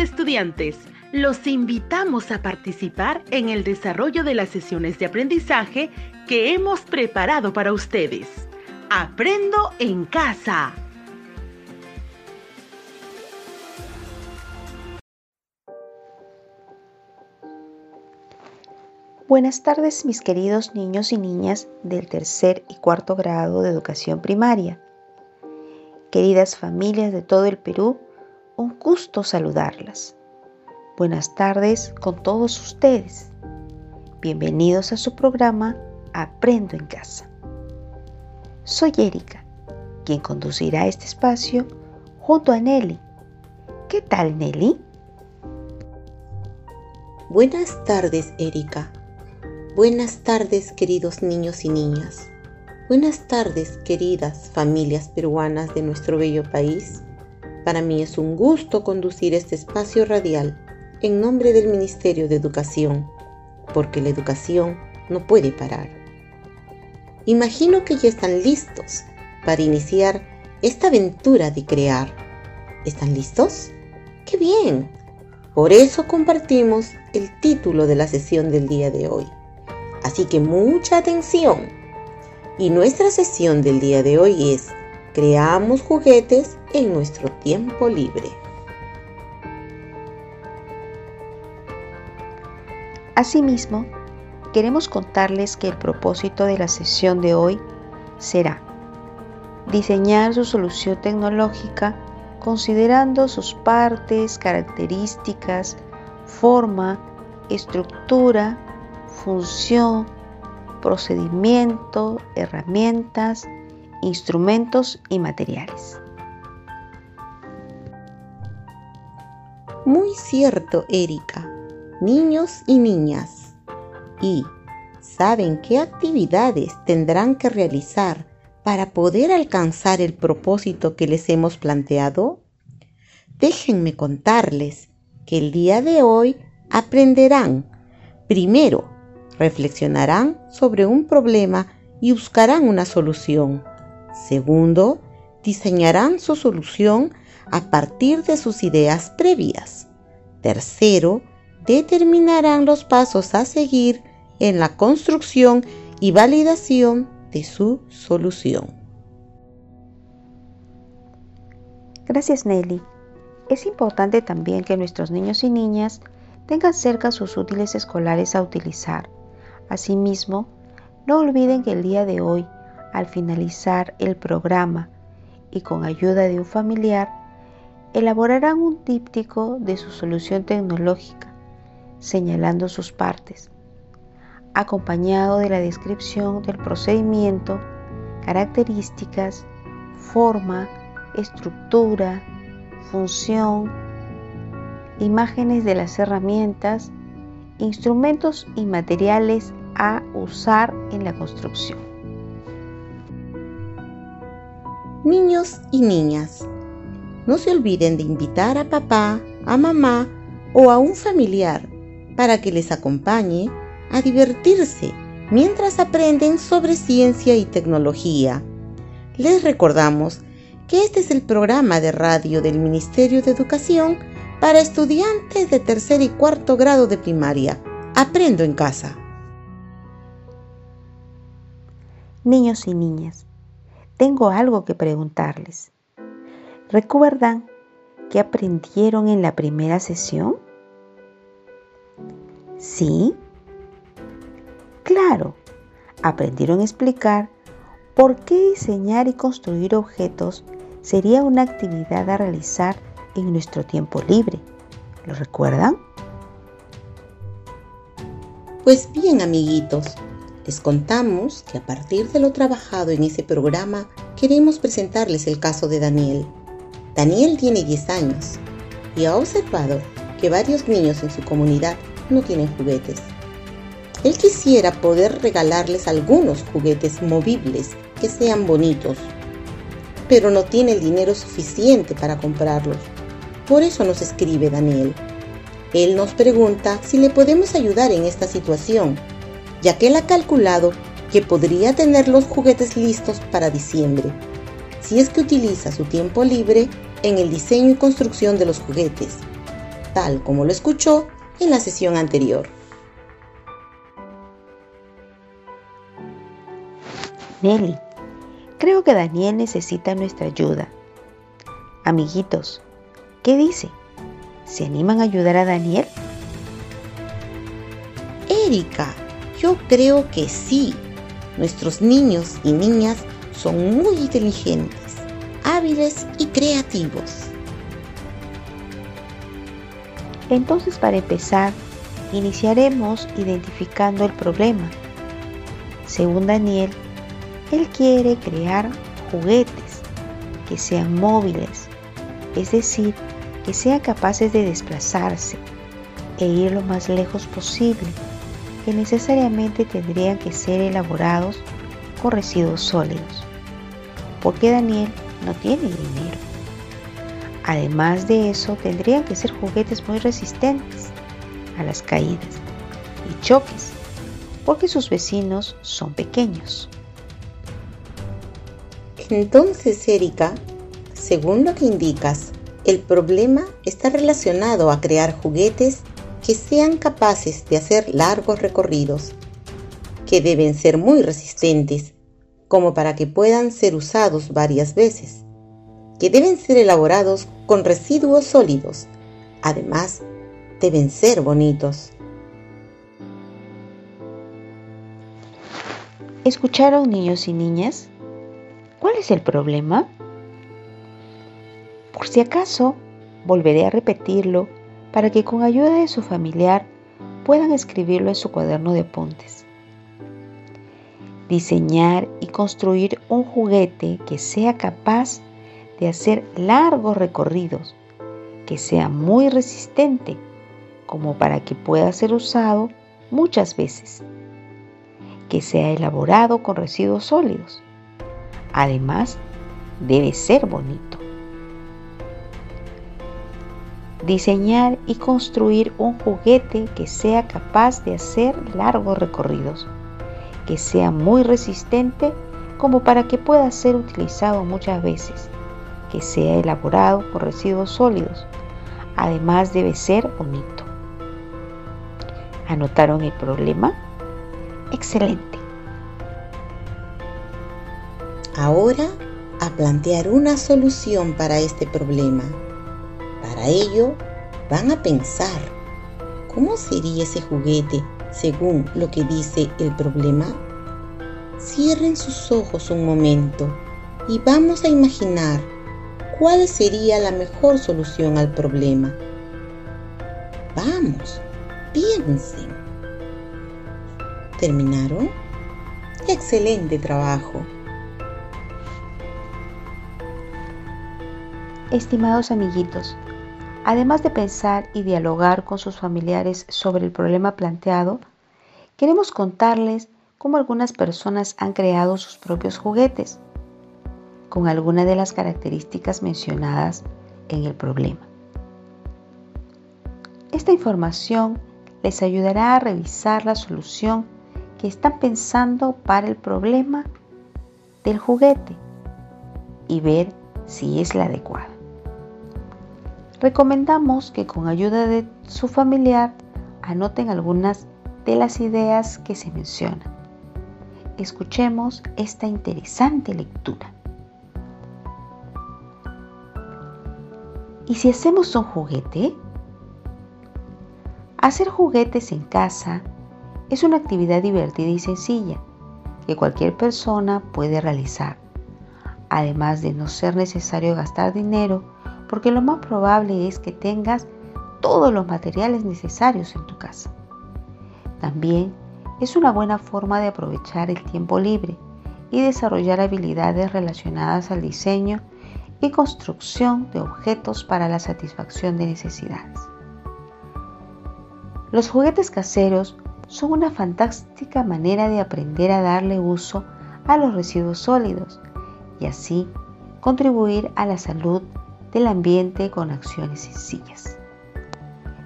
Estudiantes, los invitamos a participar en el desarrollo de las sesiones de aprendizaje que hemos preparado para ustedes. Aprendo en casa. Buenas tardes mis queridos niños y niñas del tercer y cuarto grado de educación primaria. Queridas familias de todo el Perú, un gusto saludarlas. Buenas tardes con todos ustedes. Bienvenidos a su programa Aprendo en casa. Soy Erika, quien conducirá este espacio junto a Nelly. ¿Qué tal Nelly? Buenas tardes Erika. Buenas tardes queridos niños y niñas. Buenas tardes queridas familias peruanas de nuestro bello país. Para mí es un gusto conducir este espacio radial en nombre del Ministerio de Educación, porque la educación no puede parar. Imagino que ya están listos para iniciar esta aventura de crear. ¿Están listos? ¡Qué bien! Por eso compartimos el título de la sesión del día de hoy. Así que mucha atención. Y nuestra sesión del día de hoy es Creamos juguetes en nuestro tiempo libre. Asimismo, queremos contarles que el propósito de la sesión de hoy será diseñar su solución tecnológica considerando sus partes, características, forma, estructura, función, procedimiento, herramientas, instrumentos y materiales. Muy cierto, Erika niños y niñas. Y, ¿saben qué actividades tendrán que realizar para poder alcanzar el propósito que les hemos planteado? Déjenme contarles que el día de hoy aprenderán. Primero, reflexionarán sobre un problema y buscarán una solución. Segundo, diseñarán su solución a partir de sus ideas previas. Tercero, determinarán los pasos a seguir en la construcción y validación de su solución. Gracias Nelly. Es importante también que nuestros niños y niñas tengan cerca sus útiles escolares a utilizar. Asimismo, no olviden que el día de hoy, al finalizar el programa y con ayuda de un familiar, elaborarán un díptico de su solución tecnológica señalando sus partes, acompañado de la descripción del procedimiento, características, forma, estructura, función, imágenes de las herramientas, instrumentos y materiales a usar en la construcción. Niños y niñas, no se olviden de invitar a papá, a mamá o a un familiar para que les acompañe a divertirse mientras aprenden sobre ciencia y tecnología. Les recordamos que este es el programa de radio del Ministerio de Educación para estudiantes de tercer y cuarto grado de primaria. Aprendo en casa. Niños y niñas, tengo algo que preguntarles. ¿Recuerdan qué aprendieron en la primera sesión? ¿Sí? Claro, aprendieron a explicar por qué diseñar y construir objetos sería una actividad a realizar en nuestro tiempo libre. ¿Lo recuerdan? Pues bien, amiguitos, les contamos que a partir de lo trabajado en ese programa queremos presentarles el caso de Daniel. Daniel tiene 10 años y ha observado que varios niños en su comunidad no tienen juguetes. Él quisiera poder regalarles algunos juguetes movibles que sean bonitos, pero no tiene el dinero suficiente para comprarlos. Por eso nos escribe Daniel. Él nos pregunta si le podemos ayudar en esta situación, ya que él ha calculado que podría tener los juguetes listos para diciembre, si es que utiliza su tiempo libre en el diseño y construcción de los juguetes tal como lo escuchó en la sesión anterior. Nelly, creo que Daniel necesita nuestra ayuda. Amiguitos, ¿qué dice? ¿Se animan a ayudar a Daniel? Erika, yo creo que sí. Nuestros niños y niñas son muy inteligentes, hábiles y creativos. Entonces, para empezar, iniciaremos identificando el problema. Según Daniel, él quiere crear juguetes que sean móviles, es decir, que sean capaces de desplazarse e ir lo más lejos posible, que necesariamente tendrían que ser elaborados con residuos sólidos, porque Daniel no tiene dinero. Además de eso, tendrían que ser juguetes muy resistentes a las caídas y choques, porque sus vecinos son pequeños. Entonces, Erika, según lo que indicas, el problema está relacionado a crear juguetes que sean capaces de hacer largos recorridos, que deben ser muy resistentes, como para que puedan ser usados varias veces, que deben ser elaborados con residuos sólidos, además deben ser bonitos. ¿Escucharon niños y niñas? ¿Cuál es el problema? Por si acaso, volveré a repetirlo para que con ayuda de su familiar puedan escribirlo en su cuaderno de apuntes. Diseñar y construir un juguete que sea capaz de hacer largos recorridos, que sea muy resistente, como para que pueda ser usado muchas veces, que sea elaborado con residuos sólidos Además, debe ser bonito. Diseñar y construir un juguete que sea capaz de hacer largos recorridos, que sea muy resistente como para que pueda ser utilizado muchas veces, que sea elaborado con residuos sólidos. Además debe ser bonito. ¿Anotaron el problema? Excelente. Ahora a plantear una solución para este problema. Para ello van a pensar, ¿cómo sería ese juguete según lo que dice el problema? Cierren sus ojos un momento y vamos a imaginar cuál sería la mejor solución al problema. Vamos, piensen. ¿Terminaron? Excelente trabajo. Estimados amiguitos, además de pensar y dialogar con sus familiares sobre el problema planteado, queremos contarles cómo algunas personas han creado sus propios juguetes, con algunas de las características mencionadas en el problema. Esta información les ayudará a revisar la solución que están pensando para el problema del juguete y ver si es la adecuada recomendamos que con ayuda de su familiar anoten algunas de las ideas que se mencionan. Escuchemos esta interesante lectura. ¿Y si hacemos un juguete? Hacer juguetes en casa es una actividad divertida y sencilla que cualquier persona puede realizar, además de no ser necesario gastar dinero porque lo más probable es que tengas todos los materiales necesarios en tu casa. También es una buena forma de aprovechar el tiempo libre y desarrollar habilidades relacionadas al diseño y construcción de objetos para la satisfacción de necesidades. Los juguetes caseros son una fantástica manera de aprender a darle uso a los residuos sólidos y así contribuir a la salud del ambiente con acciones sencillas.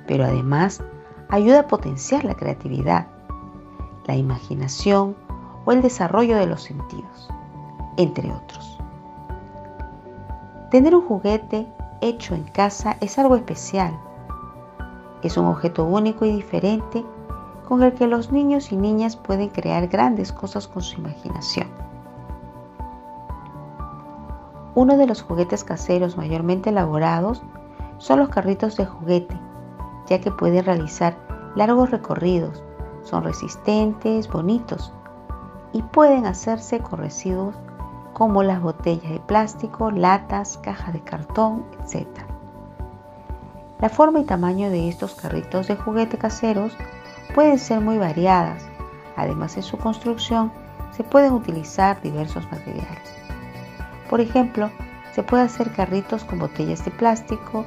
Pero además ayuda a potenciar la creatividad, la imaginación o el desarrollo de los sentidos, entre otros. Tener un juguete hecho en casa es algo especial, Es un objeto único y diferente con el que los niños y niñas pueden crear grandes cosas con su imaginación. Uno de los juguetes caseros mayormente elaborados son los carritos de juguete, ya que pueden realizar largos recorridos, son resistentes, bonitos y pueden hacerse con residuos como las botellas de plástico, latas, cajas de cartón, etc. La forma y tamaño de estos carritos de juguete caseros pueden ser muy variadas. Además, en su construcción se pueden utilizar diversos materiales. Por ejemplo, se puede hacer carritos con botellas de plástico,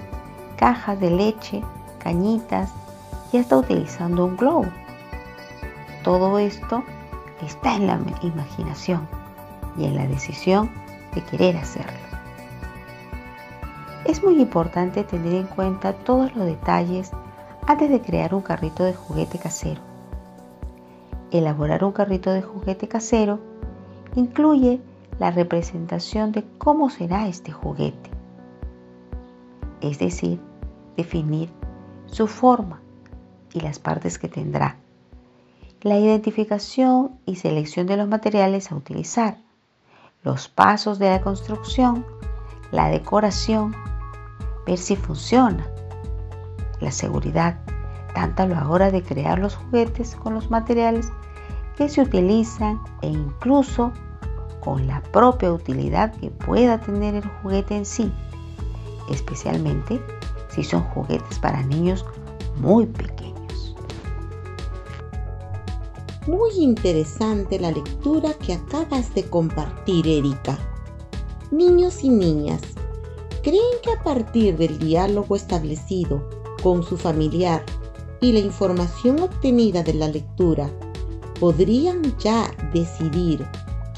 cajas de leche, cañitas y hasta utilizando un globo. Todo esto está en la imaginación y en la decisión de querer hacerlo. Es muy importante tener en cuenta todos los detalles antes de crear un carrito de juguete casero. Elaborar un carrito de juguete casero incluye la representación de cómo será este juguete, es decir, definir su forma y las partes que tendrá, la identificación y selección de los materiales a utilizar, los pasos de la construcción, la decoración, ver si funciona, la seguridad, tanto a la hora de crear los juguetes con los materiales que se utilizan e incluso con la propia utilidad que pueda tener el juguete en sí, especialmente si son juguetes para niños muy pequeños. Muy interesante la lectura que acabas de compartir, Erika. Niños y niñas, ¿creen que a partir del diálogo establecido con su familiar y la información obtenida de la lectura, podrían ya decidir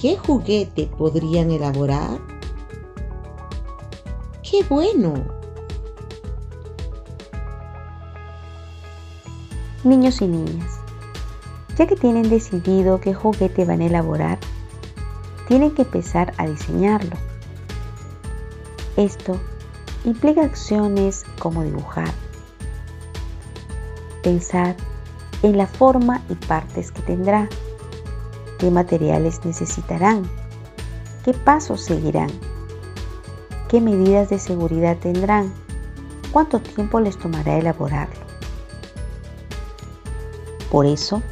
qué juguete podrían elaborar? ¡Qué bueno! Niños y niñas, ya que tienen decidido qué juguete van a elaborar, tienen que empezar a diseñarlo. Esto implica acciones como dibujar, Pensar en la forma y partes que tendrá, qué materiales necesitarán, qué pasos seguirán, qué medidas de seguridad tendrán, cuánto tiempo les tomará elaborarlo. Por eso,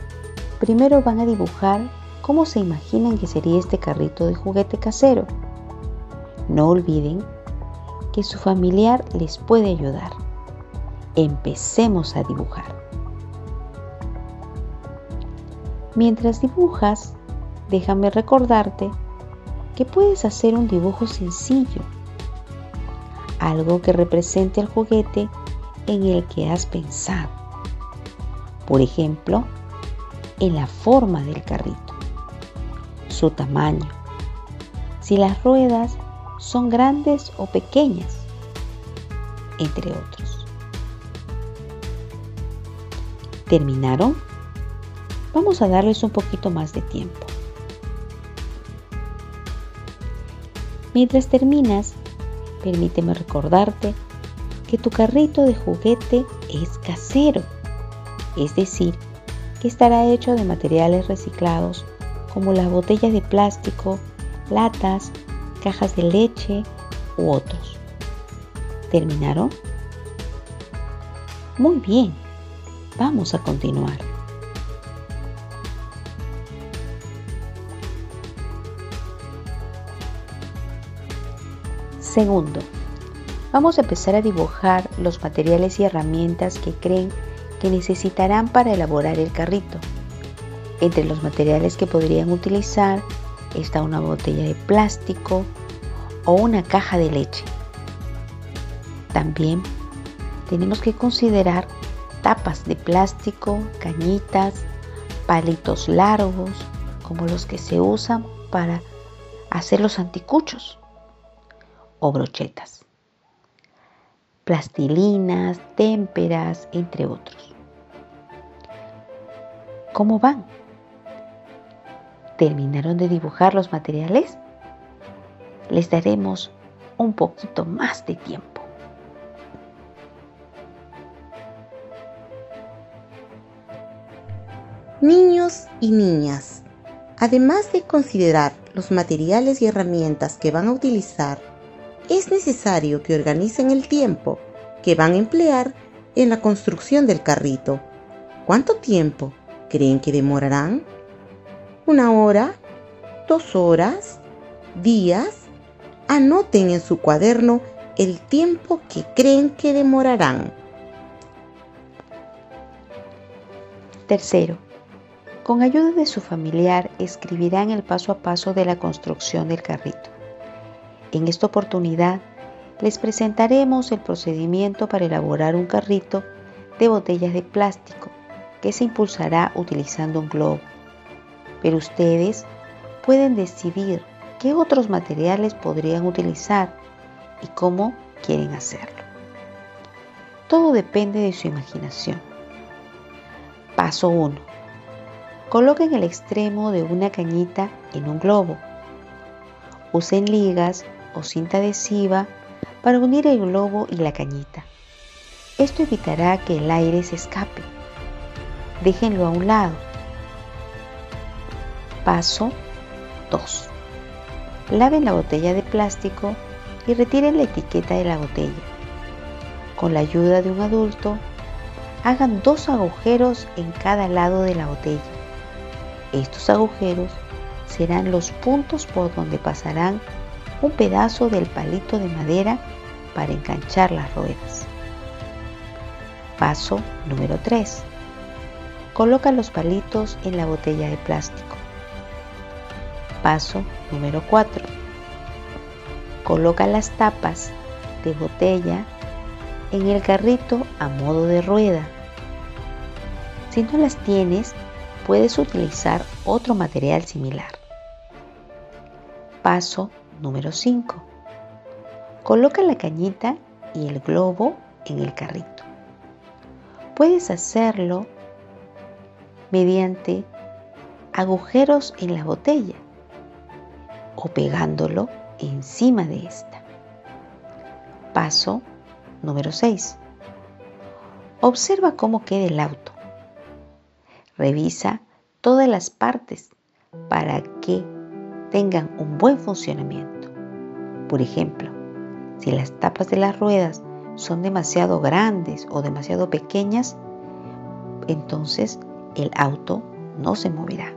primero van a dibujar cómo se imaginan que sería este carrito de juguete casero. No olviden que su familiar les puede ayudar. Empecemos a dibujar. Mientras dibujas, déjame recordarte que puedes hacer un dibujo sencillo, algo que represente el juguete en el que has pensado. Por ejemplo, en la forma del carrito, su tamaño, si las ruedas son grandes o pequeñas, entre otros. ¿Terminaron? vamos a darles un poquito más de tiempo. Mientras terminas, permíteme recordarte que tu carrito de juguete es casero, es decir, que estará hecho de materiales reciclados como las botellas de plástico, latas, cajas de leche u otros. ¿Terminaron? Muy bien, vamos a continuar. Segundo, vamos a empezar a dibujar los materiales y herramientas que creen que necesitarán para elaborar el carrito. Entre los materiales que podrían utilizar está una botella de plástico o una caja de leche. También tenemos que considerar tapas de plástico, cañitas, palitos largos, como los que se usan para hacer los anticuchos o brochetas, plastilinas, témperas, entre otros. ¿Cómo van? ¿Terminaron de dibujar los materiales? Les daremos un poquito más de tiempo. Niños y niñas, además de considerar los materiales y herramientas que van a utilizar, es necesario que organicen el tiempo que van a emplear en la construcción del carrito. ¿Cuánto tiempo creen que demorarán? ¿Una hora? ¿Dos horas? ¿Días? Anoten en su cuaderno el tiempo que creen que demorarán. Tercero, con ayuda de su familiar escribirán el paso a paso de la construcción del carrito. En esta oportunidad les presentaremos el procedimiento para elaborar un carrito de botellas de plástico que se impulsará utilizando un globo. Pero ustedes pueden decidir qué otros materiales podrían utilizar y cómo quieren hacerlo. Todo depende de su imaginación. Paso 1. Coloquen el extremo de una cañita en un globo. Usen ligas o cinta adhesiva para unir el globo y la cañita. Esto evitará que el aire se escape. Déjenlo a un lado. Paso 2. Laven la botella de plástico y retiren la etiqueta de la botella. Con la ayuda de un adulto, hagan dos agujeros en cada lado de la botella. Estos agujeros serán los puntos por donde pasarán un pedazo del palito de madera para enganchar las ruedas. Paso número 3. Coloca los palitos en la botella de plástico. Paso número 4. Coloca las tapas de botella en el carrito a modo de rueda. Si no las tienes, puedes utilizar otro material similar. Paso número 5. Coloca la cañita y el globo en el carrito. Puedes hacerlo mediante agujeros en la botella o pegándolo encima de esta. Paso número 6. Observa cómo queda el auto. Revisa todas las partes para que tengan un buen funcionamiento. Por ejemplo, si las tapas de las ruedas son demasiado grandes o demasiado pequeñas, entonces el auto no se moverá.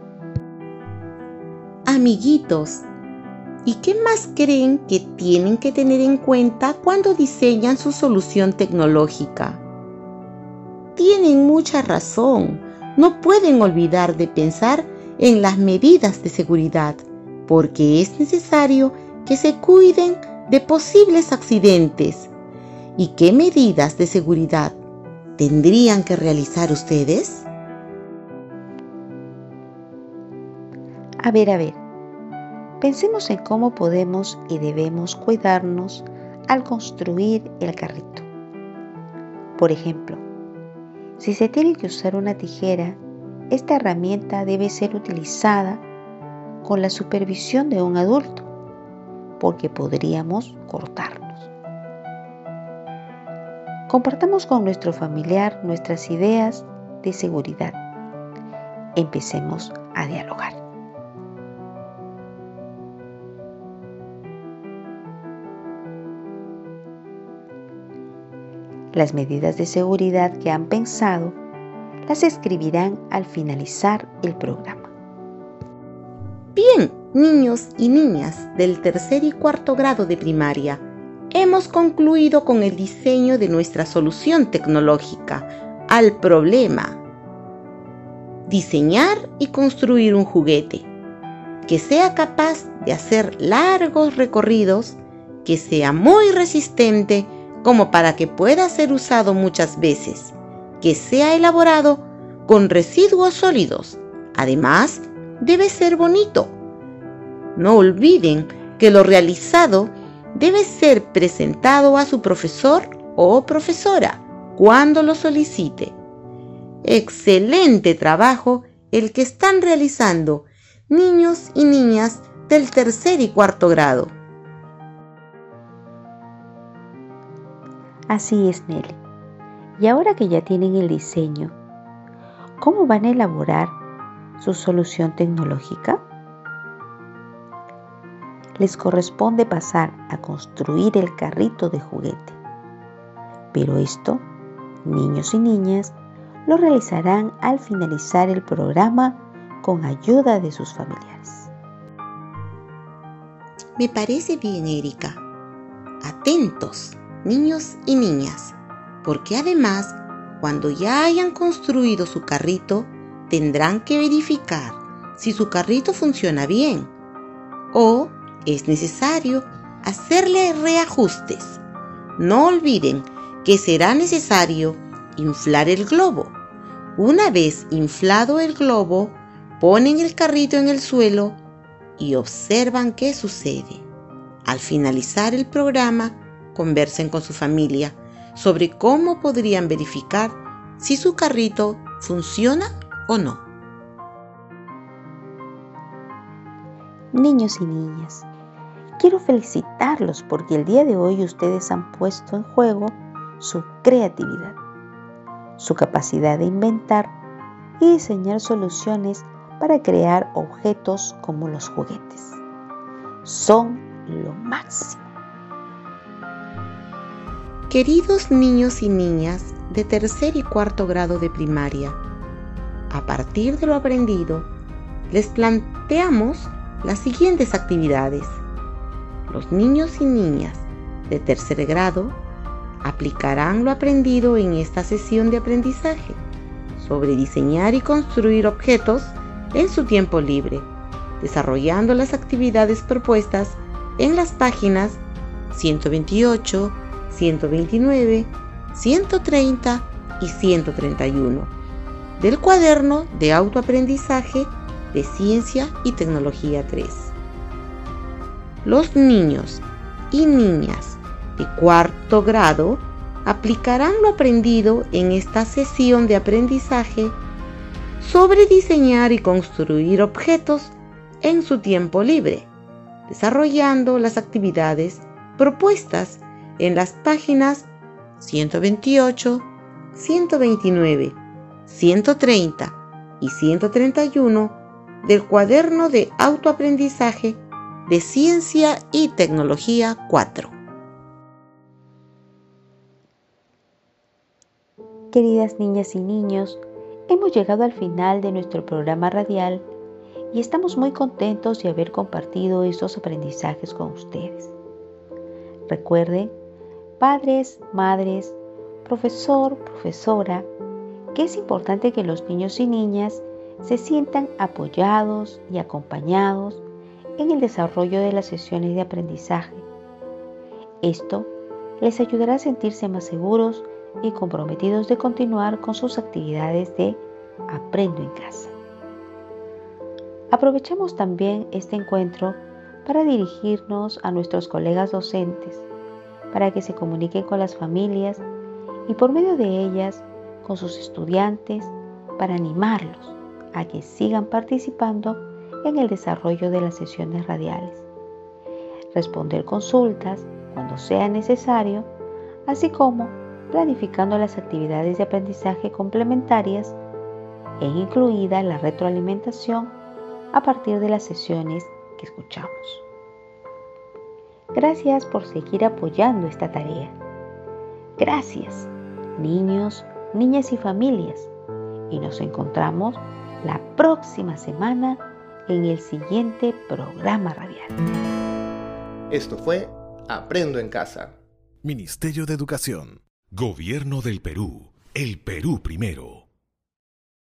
Amiguitos, ¿y qué más creen que tienen que tener en cuenta cuando diseñan su solución tecnológica? Tienen mucha razón. No pueden olvidar de pensar en las medidas de seguridad porque es necesario que se cuiden de posibles accidentes. ¿Y qué medidas de seguridad tendrían que realizar ustedes? A ver, a ver, pensemos en cómo podemos y debemos cuidarnos al construir el carrito. Por ejemplo, si se tiene que usar una tijera, esta herramienta debe ser utilizada con la supervisión de un adulto, porque podríamos cortarnos. Compartamos con nuestro familiar nuestras ideas de seguridad. Empecemos a dialogar. Las medidas de seguridad que han pensado las escribirán al finalizar el programa. Niños y niñas del tercer y cuarto grado de primaria, hemos concluido con el diseño de nuestra solución tecnológica al problema. Diseñar y construir un juguete que sea capaz de hacer largos recorridos, que sea muy resistente como para que pueda ser usado muchas veces, que sea elaborado con residuos sólidos, además debe ser bonito. No olviden que lo realizado debe ser presentado a su profesor o profesora cuando lo solicite. Excelente trabajo el que están realizando niños y niñas del tercer y cuarto grado. Así es, Nelly. Y ahora que ya tienen el diseño, ¿cómo van a elaborar su solución tecnológica? Les corresponde pasar a construir el carrito de juguete. Pero esto, niños y niñas, lo realizarán al finalizar el programa con ayuda de sus familiares. Me parece bien, Erika. Atentos, niños y niñas, porque además, cuando ya hayan construido su carrito, tendrán que verificar si su carrito funciona bien o es necesario hacerle reajustes. No olviden que será necesario inflar el globo. Una vez inflado el globo, ponen el carrito en el suelo y observan qué sucede. Al finalizar el programa, conversen con su familia sobre cómo podrían verificar si su carrito funciona o no. Niños y niñas, quiero felicitarlos porque el día de hoy ustedes han puesto en juego su creatividad, su capacidad de inventar y diseñar soluciones para crear objetos como los juguetes. Son lo máximo. Queridos niños y niñas de tercer y cuarto grado de primaria, a partir de lo aprendido, les planteamos las siguientes actividades. Los niños y niñas de tercer grado aplicarán lo aprendido en esta sesión de aprendizaje sobre diseñar y construir objetos en su tiempo libre, desarrollando las actividades propuestas en las páginas 128, 129, 130 y 131 del cuaderno de autoaprendizaje de Ciencia y Tecnología 3. Los niños y niñas de cuarto grado aplicarán lo aprendido en esta sesión de aprendizaje sobre diseñar y construir objetos en su tiempo libre, desarrollando las actividades propuestas en las páginas 128, 129, 130 y 131 del cuaderno de autoaprendizaje de Ciencia y Tecnología 4. Queridas niñas y niños, hemos llegado al final de nuestro programa radial y estamos muy contentos de haber compartido estos aprendizajes con ustedes. Recuerden padres, madres, profesor, profesora, que es importante que los niños y niñas se sientan apoyados y acompañados en el desarrollo de las sesiones de aprendizaje. Esto les ayudará a sentirse más seguros y comprometidos de continuar con sus actividades de Aprendo en casa. Aprovechemos también este encuentro para dirigirnos a nuestros colegas docentes para que se comuniquen con las familias y por medio de ellas con sus estudiantes para animarlos a que sigan participando en el desarrollo de las sesiones radiales, responder consultas cuando sea necesario, así como planificando las actividades de aprendizaje complementarias e incluida la retroalimentación a partir de las sesiones que escuchamos. Gracias por seguir apoyando esta tarea. Gracias, niños, niñas y familias. Y nos encontramos la próxima semana en el siguiente programa radial. Esto fue Aprendo en Casa. Ministerio de Educación. Gobierno del Perú. El Perú primero.